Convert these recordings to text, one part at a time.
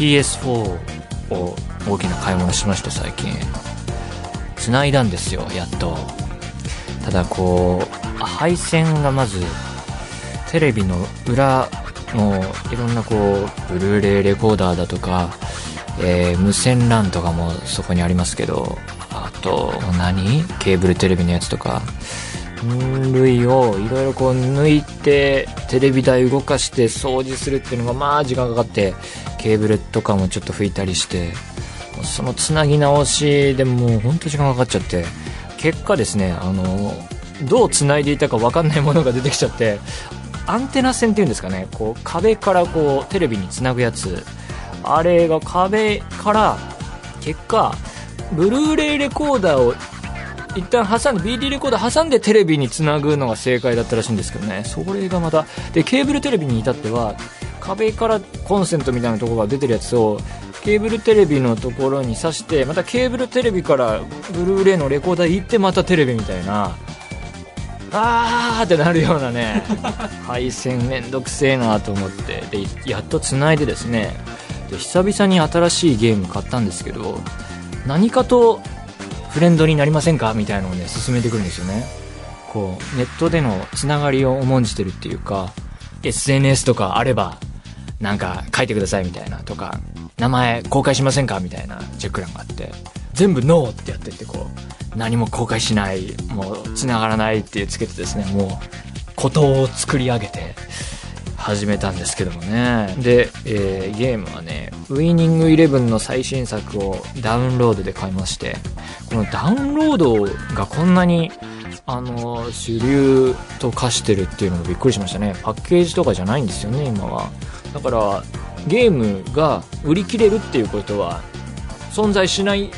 PS4 を大きな買い物しまして最近。繋いだんですよやっと。ただこう配線がまずテレビの裏のいろんなこうブルーレイレコーダーだとか、えー無線 LAN とかもそこにありますけどあと何？ケーブルテレビのやつとか。類をいろいろこう抜いてテレビ台動かして掃除するっていうのがまあ時間かかってケーブルとかもちょっと拭いたりしてそのつなぎ直しでもうほんと時間かかっちゃって結果ですねあのどうつないでいたか分かんないものが出てきちゃってアンテナ線っていうんですかねこう壁からこうテレビにつなぐやつ。あれが壁から結果ブルーレイレコーダーを一旦挟んで BD レコーダー挟んでテレビにつなぐのが正解だったらしいんですけどね。それがまたでケーブルテレビに至っては壁からコンセントみたいなところが出てるやつをケーブルテレビのところに挿してまたケーブルテレビからブルーレイのレコーダー行ってまたテレビみたいなあーってなるようなね 配線めんどくせえなと思って。でやっとつないでですね。で久々に新しいゲーム買ったんですけど何かとフレンドになりませんか？みたいなのをね進めてくるんですよね。こうネットでのつながりを重んじてるっていうか SNS とかあればなんか書いてくださいみたいなとか名前公開しませんかみたいなチェック欄があって全部ノーってやってってこう何も公開しないもうつながらないっていうつけてですねもうことを作り上げて始めたんですけどもね。で、えーゲームはねウイニングイレブンの最新作をダウンロードで買いましてこのダウンロードがこんなにあの主流と化してるっていうのもびっくりしましたね。パッケージとかじゃないんですよね今は。だからゲームが売り切れるっていうことは存在しない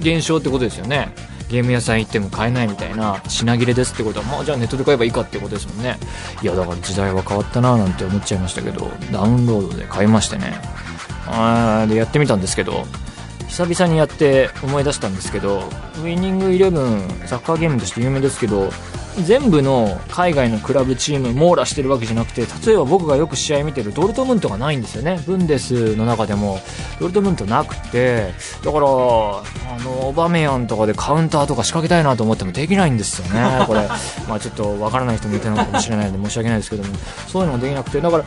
現象ってことですよね。ゲーム屋さん行っても買えないみたいな品切れですってことはまあじゃあネットで買えばいいかってことですもんね。いやだから時代は変わったななんて思っちゃいましたけどダウンロードで買いましてね。あでやってみたんですけど久々にやって思い出したんですけどウイニングイレブンサッカーゲームとして有名ですけど全部の海外のクラブチーム網羅してるわけじゃなくて例えば僕がよく試合見てるドルトムントがないんですよね。ブンデスの中でも。ドルトムントなくて。だからのオバメヤンとかでカウンターとか仕掛けたいなと思ってもできないんですよね。これ。まあちょっとわからない人もいたのかもしれないので申し訳ないですけども。そういうのもできなくて。だから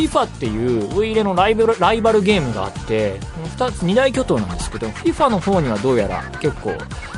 FIFA っていうウイイレのライバルライバルゲームがあって2つ2大巨頭なんですけど FIFA の方にはどうやら結構、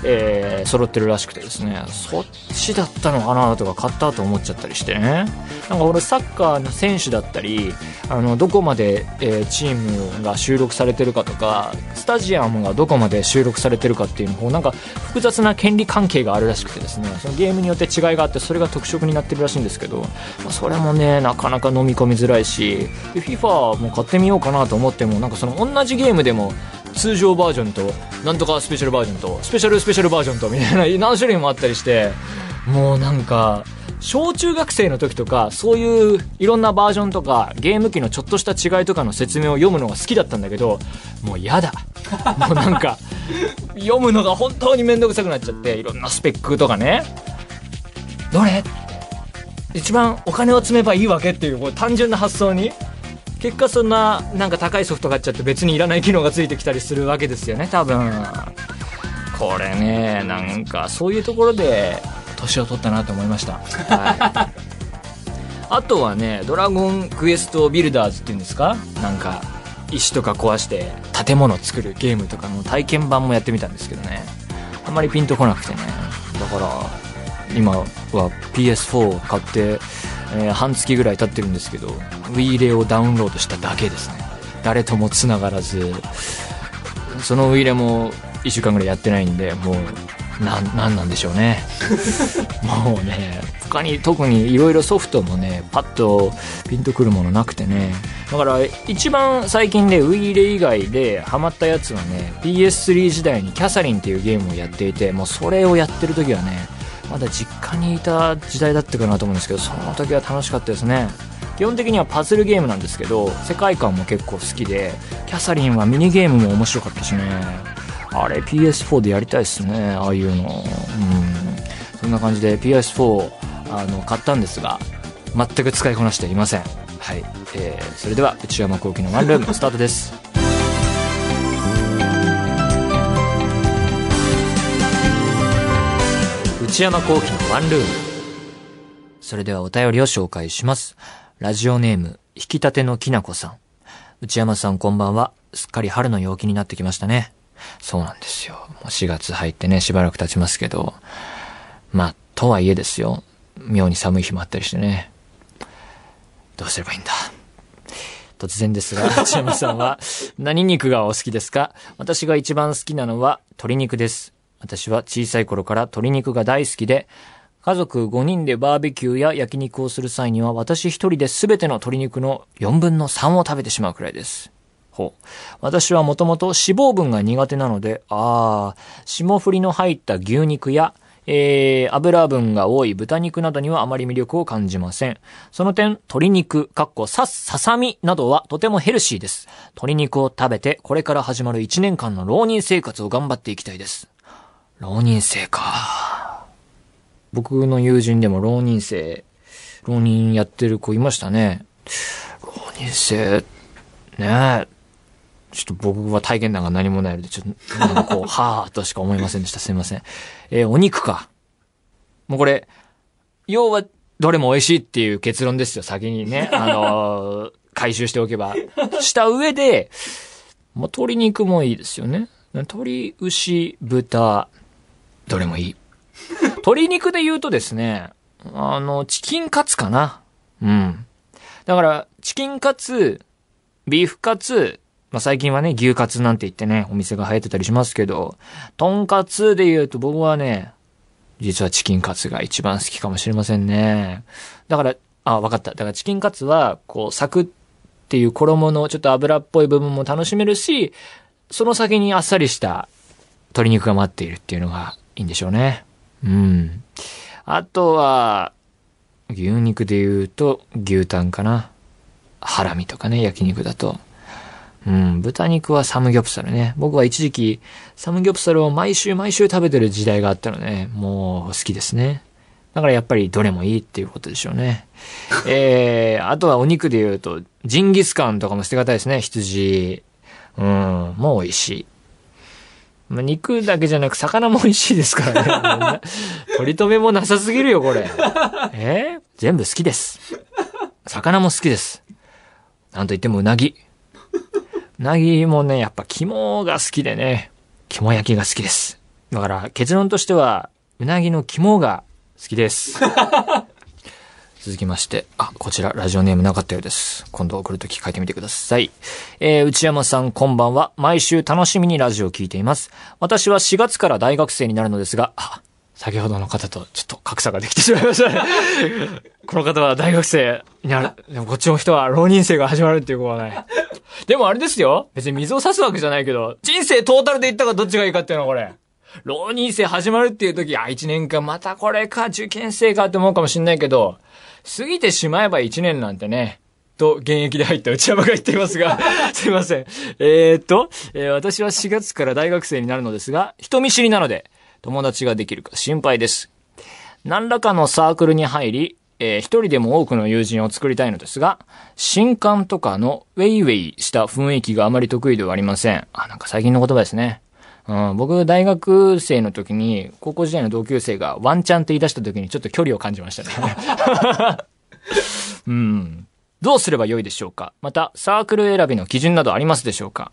えー揃ってるらしくてですね。そっちだったのかなとか買ったと思っちゃったりしてね。なんか俺サッカーの選手だったりあのどこまで、えーチームが収録されてるかとかスタジアムがどこまで収録されてるかれてるかっていうのをなんか複雑な権利関係があるらしくてですねそのゲームによって違いがあってそれが特色になってるらしいんですけど、まあそれもねなかなか飲み込みづらいしで FIFA も買ってみようかなと思ってもなんかその同じゲームでも通常バージョンとなんとかスペシャルバージョンとスペシャルスペシャルバージョンとみたいな何種類もあったりしてもうなんか小中学生の時とかそういういろんなバージョンとかゲーム機のちょっとした違いとかの説明を読むのが好きだったんだけどもう嫌だ。もうなんか読むのが本当に面倒くさくなっちゃっていろんなスペックとかね。どれ？一番お金を積めばいいわけっていうう単純な発想に。結果そんななんか高いソフト買っちゃって別にいらない機能がついてきたりするわけですよね多分。これねなんかそういうところで年を取ったなと思いました、はい、あとはね「ドラゴンクエストビルダーズ」っていうんですか？なんか石とか壊して建物作るゲームとかの体験版もやってみたんですけどね。あんまりピンとこなくてね。だから今は PS4 を買って、えー半月ぐらい経ってるんですけど Wii レをダウンロードしただけですね。誰とも繋がらず。その Wii レも1週間ぐらいやってないんでもうな、なんなんでしょうね。もうね、他に特にいろいろソフトもね、パッとピンとくるものなくてね。だから一番最近でウイイレ以外でハマったやつはね、PS3 時代にキャサリンっていうゲームをやっていて、もうそれをやってる時はね、まだ実家にいた時代だったかなと思うんですけど、その時は楽しかったですね。基本的にはパズルゲームなんですけど、世界観も結構好きで、キャサリンはミニゲームも面白かったしね。あれ PS4 でやりたいっすね、ああいうの。うん。そんな感じで PS4、あの、買ったんですが、全く使いこなしていません。はい。えー、それでは、内山幸輝のワンルーム、スタートです。内山幸輝のワンルーム。それではお便りを紹介します。ラジオネーム、引き立てのきなこさん。内山さんこんばんは。すっかり春の陽気になってきましたね。そうなんですよ。もう4月入ってね、しばらく経ちますけど。まあ、とはいえですよ。妙に寒い日もあったりしてね。どうすればいいんだ。突然ですが、内山さんは何肉がお好きですか？私が一番好きなのは鶏肉です。私は小さい頃から鶏肉が大好きで、家族5人でバーベキューや焼肉をする際には私一人で全ての鶏肉の4分の3を食べてしまうくらいです。ほう。私はもともと脂肪分が苦手なので、ああ、霜降りの入った牛肉や、えー、油分が多い豚肉などにはあまり魅力を感じません。その点、鶏肉、かっこさ、ささみなどはとてもヘルシーです。鶏肉を食べて、これから始まる1年間の浪人生活を頑張っていきたいです。浪人生か。僕の友人でも浪人生、浪人やってる子いましたね。浪人生、ねえ。ちょっと僕は体験談が何もないので、ちょっと、なんかこう、はぁとしか思いませんでした。すいません。えーお肉か。もうこれ、要は、どれも美味しいっていう結論ですよ、先にね。あのー回収しておけば。した上で、もう鶏肉もいいですよね。鶏、牛、豚、どれもいい。鶏肉で言うとですね、あの、チキンカツかな。うん。だから、チキンカツ、ビーフカツ、まあ、最近はね、牛カツなんて言ってね、お店が流行ってたりしますけど、トンカツで言うと僕はね、実はチキンカツが一番好きかもしれませんね。だから、あ、わかった。だからチキンカツは、こう、サクっていう衣のちょっと油っぽい部分も楽しめるし、その先にあっさりした鶏肉が待っているっていうのがいいんでしょうね。うん。あとは、牛肉で言うと牛タンかな。ハラミとかね、焼肉だと。うん、豚肉はサムギョプサルね。僕は一時期、サムギョプサルを毎週毎週食べてる時代があったので、もう好きですね。だからやっぱりどれもいいっていうことでしょうね。えー、あとはお肉で言うと、ジンギスカンとかも捨てがたいですね、羊。うん、もう美味しい。まあ、肉だけじゃなく魚も美味しいですからね。取り留めもなさすぎるよ、これ。えー全部好きです。魚も好きです。なんといってもうなぎ。うなぎもね、やっぱ肝が好きでね、肝焼きが好きです。だから結論としては、うなぎの肝が好きです。続きまして、あ、こちら、ラジオネームなかったようです。今度送るとき書いてみてください。えー、内山さん、こんばんは。毎週楽しみにラジオを聞いています。私は4月から大学生になるのですが、先ほどの方とちょっと格差ができてしまいましたね。この方は大学生になる。でもこっちの人は浪人生が始まるっていうことはない。でもあれですよ。別に水を差すわけじゃないけど、人生トータルで言ったかどっちがいいかっていうのはこれ。浪人生始まるっていう時、あ、1年間またこれか、受験生かって思うかもしんないけど、過ぎてしまえば1年なんてね、と、現役で入った内山が言っていますが、すいません。えー、っと、えー私は4月から大学生になるのですが、人見知りなので、友達ができるか心配です。何らかのサークルに入り、えー一人でも多くの友人を作りたいのですが、新刊とかのウェイウェイした雰囲気があまり得意ではありません。あ、なんか最近の言葉ですね。うん、僕、大学生の時に、高校時代の同級生がワンチャンって言い出した時にちょっと距離を感じましたね。うん。どうすればよいでしょうかまた、サークル選びの基準などありますでしょうか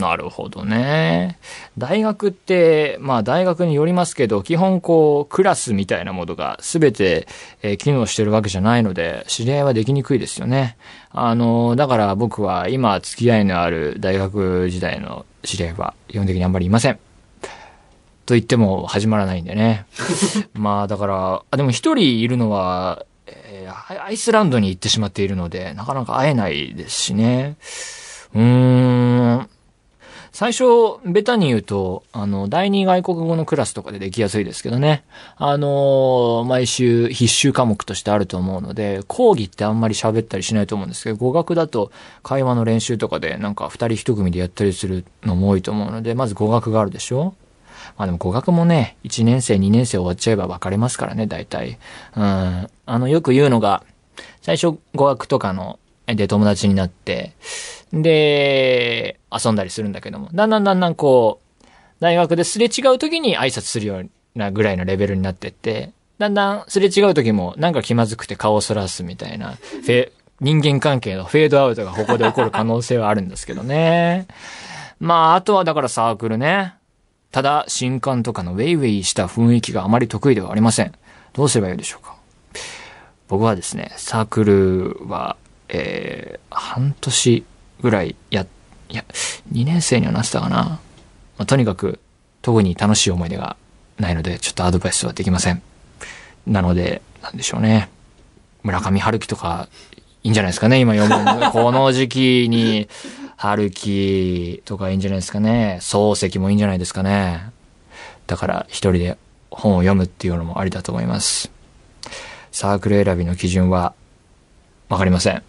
なるほどね。大学って、まあ大学によりますけど、基本こう、クラスみたいなものが全て、えー機能してるわけじゃないので、知り合いはできにくいですよね。あの、だから僕は今付き合いのある大学時代の知り合いは基本的にあんまりいません。と言っても始まらないんでね。まあだから、あでも一人いるのは、えーアイスランドに行ってしまっているので、なかなか会えないですしね。うーん。最初、ベタに言うと、あの、第二外国語のクラスとかでできやすいですけどね。あの毎週必修科目としてあると思うので、講義ってあんまり喋ったりしないと思うんですけど、語学だと会話の練習とかでなんか二人一組でやったりするのも多いと思うので、まず語学があるでしょまあでも語学もね、1年生、2年生終わっちゃえば分かれますからね、大体。うん。あの、よく言うのが、最初語学とかの、で友達になって、で、遊んだりするんだけども、だんだんだんだんこう、大学ですれ違う時に挨拶するようなぐらいのレベルになってって、だんだんすれ違う時もなんか気まずくて顔をそらすみたいな、人間関係のフェードアウトがここで起こる可能性はあるんですけどね。まあ、あとはだからサークルね。ただ、新刊とかのウェイウェイした雰囲気があまり得意ではありません。どうすればいいでしょうか。僕はですね、サークルは、えー、半年ぐらいや、いや、2年生にはなってたかな。まあ、とにかく、特に楽しい思い出がないので、ちょっとアドバイスはできません。なので、なんでしょうね。村上春樹とか、いいんじゃないですかね、今読むの。この時期に、春樹とかいいんじゃないですかね。漱石もいいんじゃないですかね。だから、一人で本を読むっていうのもありだと思います。サークル選びの基準は、わかりません。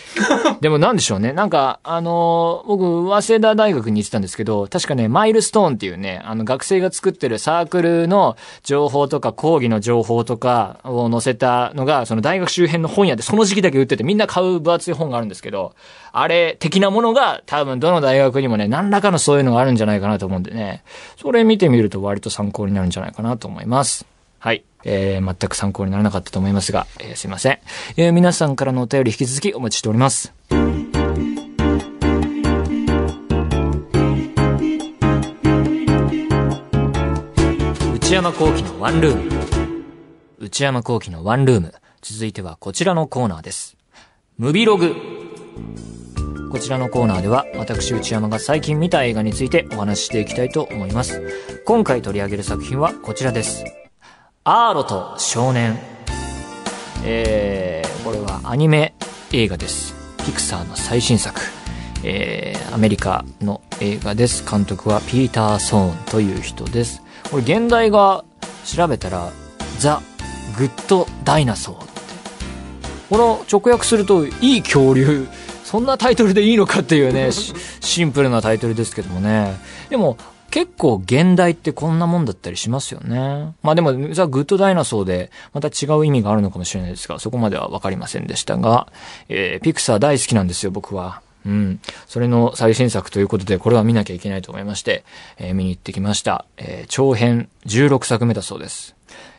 でもなんでしょうね。なんか、あのー僕、早稲田大学に行ってたんですけど、確かね、マイルストーンっていうね、あの、学生が作ってるサークルの情報とか、講義の情報とかを載せたのが、その大学周辺の本屋でその時期だけ売ってて、みんな買う分厚い本があるんですけど、あれ、的なものが多分どの大学にもね、何らかのそういうのがあるんじゃないかなと思うんでね、それ見てみると割と参考になるんじゃないかなと思います。はい。えー、全く参考にならなかったと思いますが、えーすいません。えー皆さんからのお便り引き続きお待ちしております。内山幸喜のワンルーム。内山幸喜のワンルーム。続いてはこちらのコーナーです。ムビログ。こちらのコーナーでは、私内山が最近見た映画についてお話ししていきたいと思います。今回取り上げる作品はこちらです。アーロと少年。えー、これはアニメ映画です。ピクサーの最新作。えー、アメリカの映画です。監督はピーター・ソーンという人です。これ原題が調べたら、 The Good Dinosaur って。この直訳すると、いい恐竜。そんなタイトルでいいのかっていうね、シンプルなタイトルですけどもね。でも、結構原題ってこんなもんだったりしますよね。まあでも、 The Good Dinosaur でまた違う意味があるのかもしれないですが、そこまではわかりませんでしたが、えー、ピクサー大好きなんですよ、僕は。うん。それの最新作ということで、これは見なきゃいけないと思いまして、えー見に行ってきました。えー長編16作目だそうです。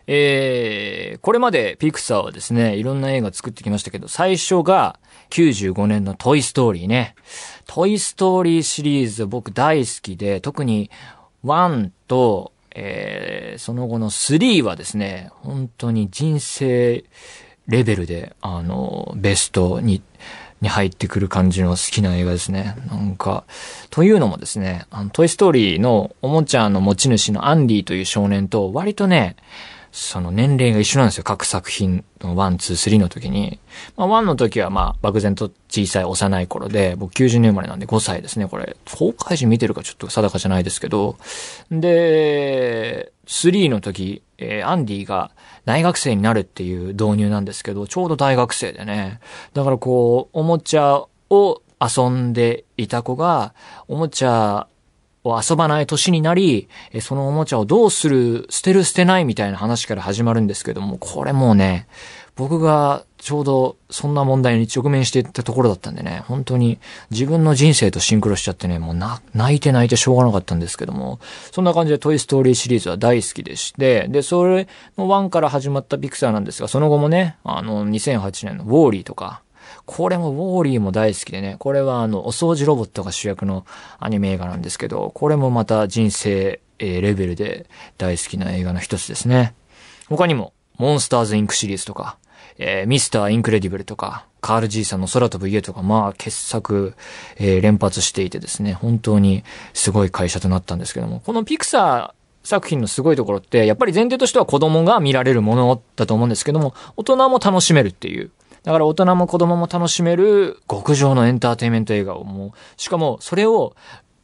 えー、これまでピクサーはですね、いろんな映画作ってきましたけど、最初が95年のトイストーリーね。トイストーリーシリーズ僕大好きで、特に1と、えー、その後の3はですね、本当に人生レベルで、あの、ベストに、に入ってくる感じの好きな映画ですね。なんか、というのもですね、あの、トイストーリーのおもちゃの持ち主のアンディという少年と割とね、その年齢が一緒なんですよ。各作品の1、2、3の時に。まあ、1の時はまあ、漠然と小さい幼い頃で、僕90年生まれなんで5歳ですね、これ。公開時見てるかちょっと定かじゃないですけど。で、3の時、えーアンディが大学生になるっていう導入なんですけど、ちょうど大学生でね。だからこう、おもちゃを遊んでいた子が、おもちゃを遊ばない年になり、そのおもちゃをどうする、捨てる捨てないみたいな話から始まるんですけども、これもうね、僕がちょうどそんな問題に直面していったところだったんでね、本当に自分の人生とシンクロしちゃってね、もうな、泣いて泣いてしょうがなかったんですけども、そんな感じでトイストーリーシリーズは大好きでして、で、それの1から始まったピクサーなんですが、その後もね、あの、2008年のウォーリーとか、これもウォーリーも大好きでね、これはあの、お掃除ロボットが主役のアニメ映画なんですけど、これもまた人生、えレベルで大好きな映画の一つですね。他にも、モンスターズインクシリーズとか、えーミスターインクレディブルとか、カールじいさんの空飛ぶ家とか、まあ、傑作、えー連発していてですね、本当にすごい会社となったんですけども、このピクサー作品のすごいところって、やっぱり前提としては子供が見られるものだと思うんですけども、大人も楽しめるっていう。だから大人も子供も楽しめる極上のエンターテイメント映画をもう、しかもそれを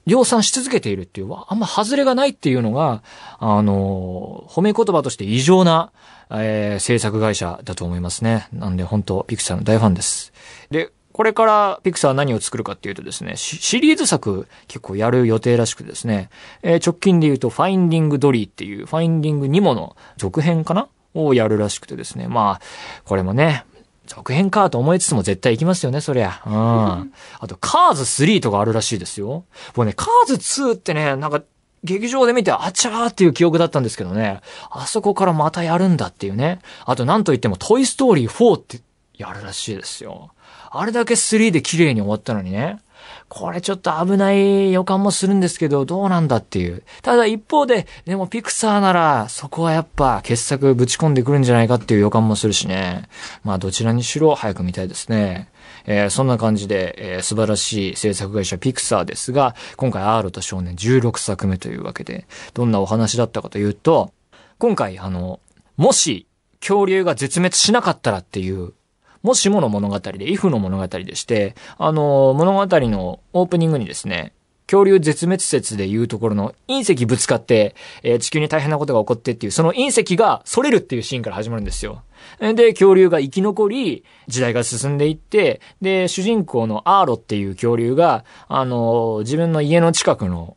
量産し続けているっていう、あんま外れがないっていうのが、あの、褒め言葉として異常な、えー制作会社だと思いますね。なんで本当ピクサーの大ファンです。で、これからピクサー何を作るかっていうとですね、シリーズ作結構やる予定らしくですね、えー直近で言うとファインディングドリーっていう、ファインディングニモの続編かな？をやるらしくてですね、まあ、これもね、続編かと思いつつも絶対行きますよね、そりゃ。うん。あと、カーズ3とかあるらしいですよ。僕ね、カーズ2ってね、なんか、劇場で見て、あちゃーっていう記憶だったんですけどね、あそこからまたやるんだっていうね。あと、なんといっても、トイストーリー4ってやるらしいですよ。あれだけ3で綺麗に終わったのにね。これちょっと危ない予感もするんですけど、どうなんだっていう。ただ一方で、でもピクサーなら、そこはやっぱ傑作ぶち込んでくるんじゃないかっていう予感もするしね。まあどちらにしろ早く見たいですね。えーそんな感じで、えー素晴らしい制作会社ピクサーですが、今回 R と少年16作目というわけで、どんなお話だったかというと、今回あの、もし恐竜が絶滅しなかったらっていうもしもの物語で、イフの物語でして、あの、物語のオープニングにですね、恐竜絶滅説でいうところの隕石ぶつかって、えー地球に大変なことが起こってっていう、その隕石が反れるっていうシーンから始まるんですよ。で、恐竜が生き残り、時代が進んでいって、で、主人公のアーロっていう恐竜が、あの、自分の家の近くの、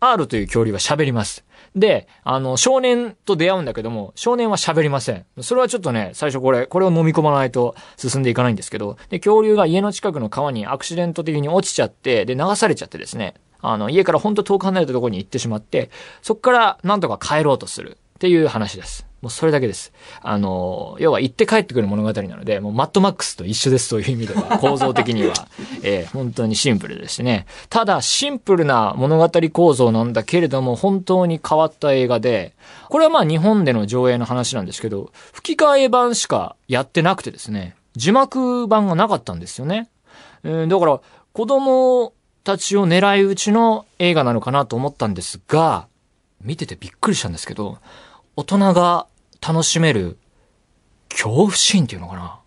R、という恐竜は喋ります。で、あの、少年と出会うんだけども、少年は喋りません。それはちょっとね、最初これ、これを飲み込まないと進んでいかないんですけど、で、恐竜が家の近くの川にアクシデント的に落ちちゃって、で、流されちゃってですね、あの、家からほんと遠く離れたところに行ってしまって、そっからなんとか帰ろうとするっていう話です。もうそれだけです。あの、要は行って帰ってくる物語なので、もうマッドマックスと一緒ですという意味では、構造的には、えー本当にシンプルですね。ただ、シンプルな物語構造なんだけれども、本当に変わった映画で、これはまあ日本での上映の話なんですけど、吹き替え版しかやってなくてですね、字幕版がなかったんですよね。えーだから、子供たちを狙い撃ちの映画なのかなと思ったんですが、見ててびっくりしたんですけど、大人が楽しめる恐怖シーンっていうのかな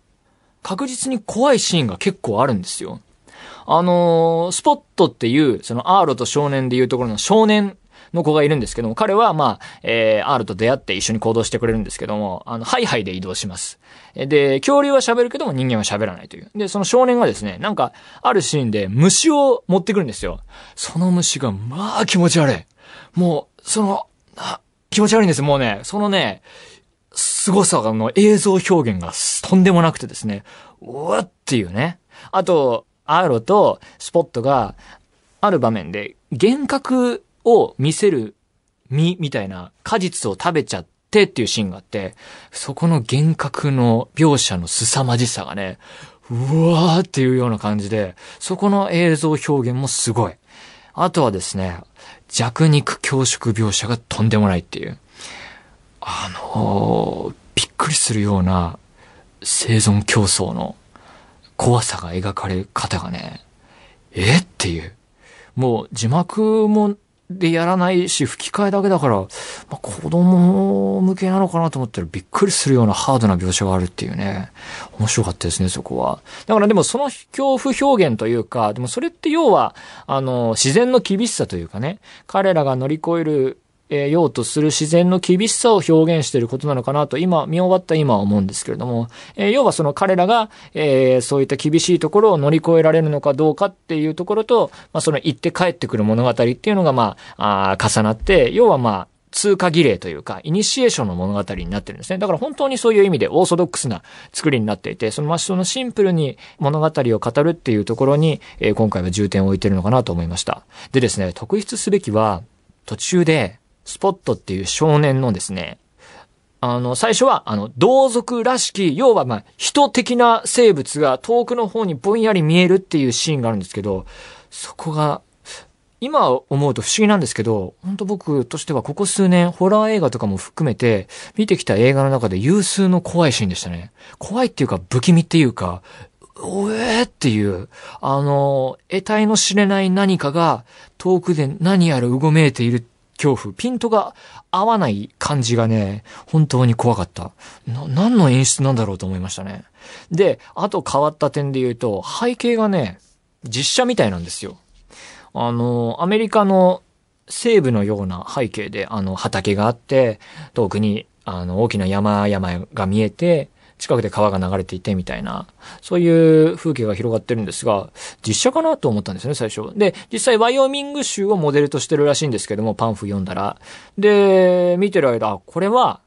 確実に怖いシーンが結構あるんですよ。あのースポットっていう、そのアーロと少年でいうところの少年の子がいるんですけども、彼はまあ、えー、アールと出会って一緒に行動してくれるんですけども、あの、ハイハイで移動します。で、恐竜は喋るけども人間は喋らないという。で、その少年がですね、なんか、あるシーンで虫を持ってくるんですよ。その虫が、まあ気持ち悪い。もう、その、気持ち悪いんです。もうね、そのね、凄さがの映像表現がとんでもなくてですね、うわっていうね。あと、アーロとスポットがある場面で幻覚を見せる実みたいな果実を食べちゃってっていうシーンがあって、そこの幻覚の描写の凄まじさがね、うわーっていうような感じで、そこの映像表現もすごい。あとはですね、弱肉強食描写がとんでもないっていう。あのーびっくりするような生存競争の怖さが描かれる方がね、えっていう。もう字幕もでやらないし、吹き替えだけだから、まあ、子供向けなのかなと思ったらびっくりするようなハードな描写があるっていうね。面白かったですね、そこは。だからでもその恐怖表現というか、でもそれって要は、あの、自然の厳しさというかね、彼らが乗り越えるえーようとする自然の厳しさを表現していることなのかなと今、見終わった今は思うんですけれども、えー要はその彼らが、えーそういった厳しいところを乗り越えられるのかどうかっていうところと、まあその行って帰ってくる物語っていうのがまあ、あ重なって、要はまあ、通過儀礼というか、イニシエーションの物語になってるんですね。だから本当にそういう意味でオーソドックスな作りになっていて、そのまあそのシンプルに物語を語るっていうところに、えー今回は重点を置いてるのかなと思いました。でですね、特筆すべきは、途中で、スポットっていう少年のですね、あの、最初は、あの、同族らしき、要はま、人的な生物が遠くの方にぼんやり見えるっていうシーンがあるんですけど、そこが、今思うと不思議なんですけど、本当僕としてはここ数年、ホラー映画とかも含めて、見てきた映画の中で有数の怖いシーンでしたね。怖いっていうか、不気味っていうか、おえーっていう、あの、得体の知れない何かが遠くで何やらうごめいている恐怖、ピントが合わない感じがね、本当に怖かった。な、何の演出なんだろうと思いましたね。で、あと変わった点で言うと、背景がね、実写みたいなんですよ。あの、アメリカの西部のような背景で、あの、畑があって、遠くに、あの、大きな山々が見えて、近くで川が流れていてみたいな、そういう風景が広がってるんですが、実写かなと思ったんですね、最初。で、実際ワイオミング州をモデルとしてるらしいんですけども、パンフ読んだら。で、見てる間、これは、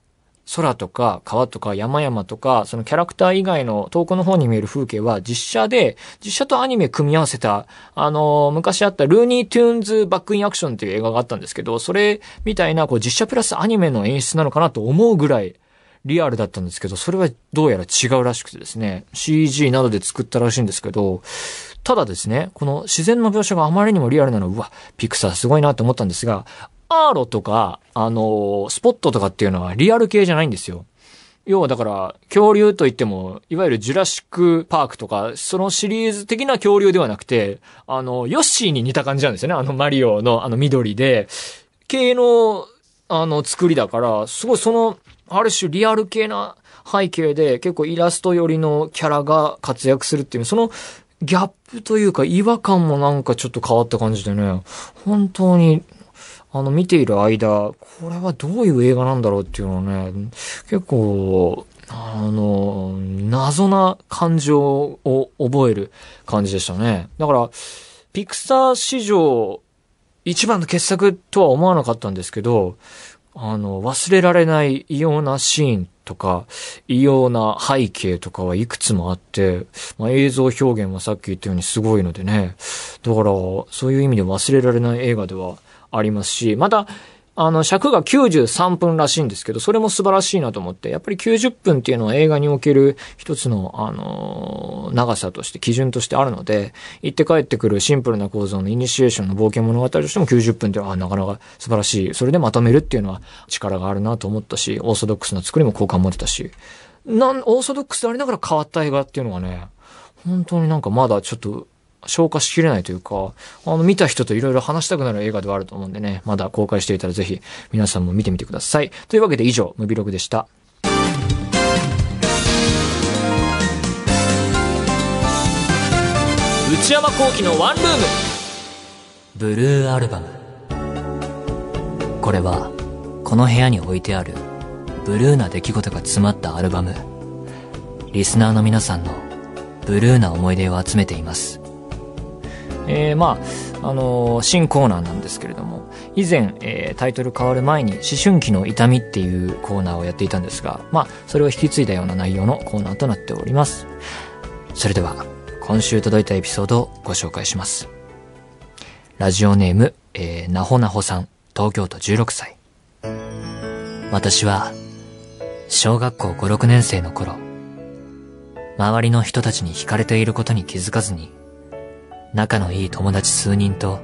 空とか川とか山々とか、そのキャラクター以外の遠くの方に見える風景は実写で、実写とアニメ組み合わせた、あの、昔あったルーニートゥーンズバックインアクションっていう映画があったんですけど、それみたいなこう実写プラスアニメの演出なのかなと思うぐらい、リアルだったんですけど、それはどうやら違うらしくてですね、CG などで作ったらしいんですけど、ただですね、この自然の描写があまりにもリアルなの、うわ、ピクサーすごいなと思ったんですが、アーロとか、あの、スポットとかっていうのはリアル系じゃないんですよ。要はだから、恐竜といっても、いわゆるジュラシックパークとか、そのシリーズ的な恐竜ではなくて、あの、ヨッシーに似た感じなんですよね。あのマリオのあの緑で、系の、あの、作りだから、すごいその、ある種リアル系な背景で、結構イラスト寄りのキャラが活躍するっていう、その、ギャップというか違和感もなんかちょっと変わった感じでね、本当に、あの、見ている間、これはどういう映画なんだろうっていうのをね、結構、あの、謎な感情を覚える感じでしたね。だから、ピクサー史上一番の傑作とは思わなかったんですけど、あの、忘れられない異様なシーンとか、異様な背景とかはいくつもあって、まあ、映像表現はさっき言ったようにすごいのでね。だから、そういう意味で忘れられない映画ではありますし、また、あの、尺が93分らしいんですけど、それも素晴らしいなと思って、やっぱり90分っていうのは映画における一つの、あの長さとして、基準としてあるので、行って帰ってくるシンプルな構造のイニシエーションの冒険物語としても90分っていうのは、あなかなか素晴らしい。それでまとめるっていうのは力があるなと思ったし、オーソドックスな作りも好感持てたし、なん、オーソドックスでありながら変わった映画っていうのはね、本当になんかまだちょっと消化しきれないというか、あの、見た人といろいろ話したくなる映画ではあると思うんでね、まだ公開していたらぜひ皆さんも見てみてください。というわけで以上、ムビログでした。内山幸喜のワンルームブルーアルバムこれはこの部屋に置いてあるブルーな出来事が詰まったアルバムリスナーの皆さんのブルーな思い出を集めていますえー、まあ、あのー新コーナーなんですけれども、以前、えータイトル変わる前に、思春期の痛みっていうコーナーをやっていたんですが、まあ、それを引き継いだような内容のコーナーとなっております。それでは、今週届いたエピソードをご紹介します。ラジオネーム、えー、なほなほさん、東京都16歳。私は、小学校5、6年生の頃、周りの人たちに惹かれていることに気づかずに、仲のいい友達数人と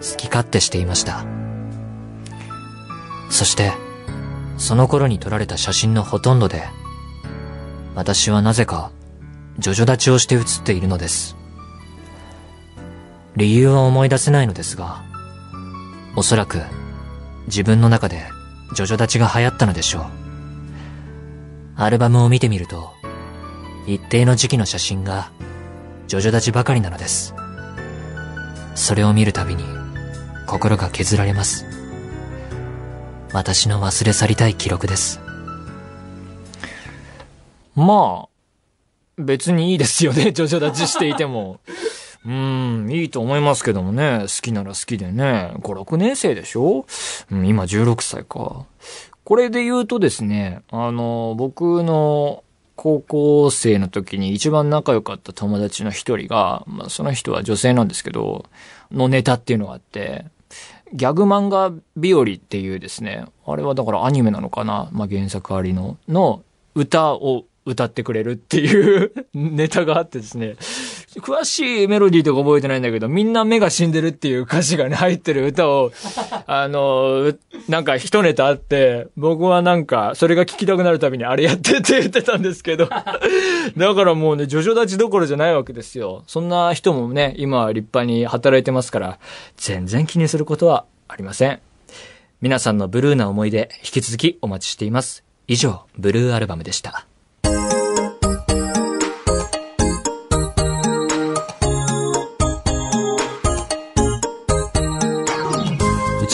好き勝手していました。そして、その頃に撮られた写真のほとんどで、私はなぜか、ジョジョ立ちをして写っているのです。理由は思い出せないのですが、おそらく、自分の中で、ジョジョ立ちが流行ったのでしょう。アルバムを見てみると、一定の時期の写真が、ジョジョ立ちばかりなのです。それを見るたびに、心が削られます。私の忘れ去りたい記録です。まあ、別にいいですよね、ジョジョ立ちしていても。うーん、いいと思いますけどもね。好きなら好きでね。5、6年生でしょ？うん、今16歳か。これで言うとですね、あの、僕の高校生の時に一番仲良かった友達の一人が、まあ、その人は女性なんですけど、のネタっていうのがあって、ギャグ漫画日和っていうですね、あれはだからアニメなのかなまあ、原作ありの、の歌を歌ってくれるっていう ネタがあってですね、詳しいメロディーとか覚えてないんだけど、みんな目が死んでるっていう歌詞がね、入ってる歌を、あの、うなんか一ネタあって、僕はなんか、それが聞きたくなるたびにあれやってって言ってたんですけど、だからもうね、ジョジョ立ちどころじゃないわけですよ。そんな人もね、今は立派に働いてますから、全然気にすることはありません。皆さんのブルーな思い出、引き続きお待ちしています。以上、ブルーアルバムでした。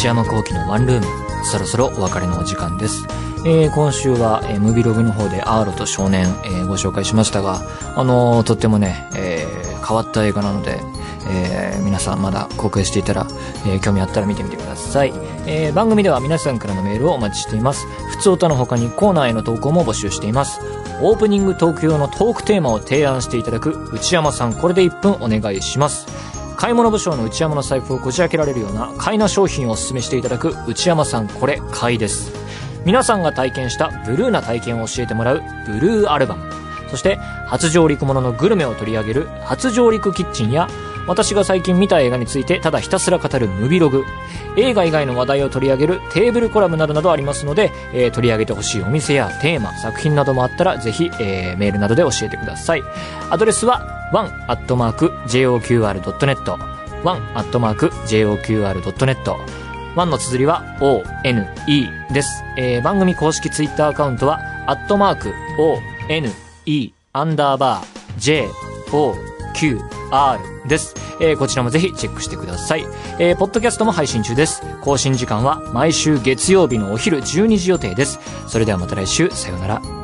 内山幸輝のワンルーム、そろそろお別れのお時間です。えー今週は、えームビログの方でアーロと少年、えーご紹介しましたが、あのーとってもね、えー変わった映画なので、えー皆さんまだ公開していたら、えー興味あったら見てみてください。えー番組では皆さんからのメールをお待ちしています。普通歌の他にコーナーへの投稿も募集しています。オープニングトーク用のトークテーマを提案していただく内山さん、これで1分お願いします。買い物部署の内山の財布をこじ開けられるような買いな商品をおすすめしていただく内山さんこれ買いです。皆さんが体験したブルーな体験を教えてもらうブルーアルバム。そして初上陸もののグルメを取り上げる初上陸キッチンや私が最近見た映画についてただひたすら語るムビログ。映画以外の話題を取り上げるテーブルコラムなどなどありますので、えー取り上げてほしいお店やテーマ作品などもあったらぜひ、えーメールなどで教えてください。アドレスは one.joqr.net one.joqr.net ワンの綴りは ONE です。えー番組公式ツイッターアカウントは、アットマーク ONE アンダーバー JOQR です。えーこちらもぜひチェックしてください。えーポッドキャストも配信中です。更新時間は毎週月曜日のお昼12時予定です。それではまた来週、さようなら。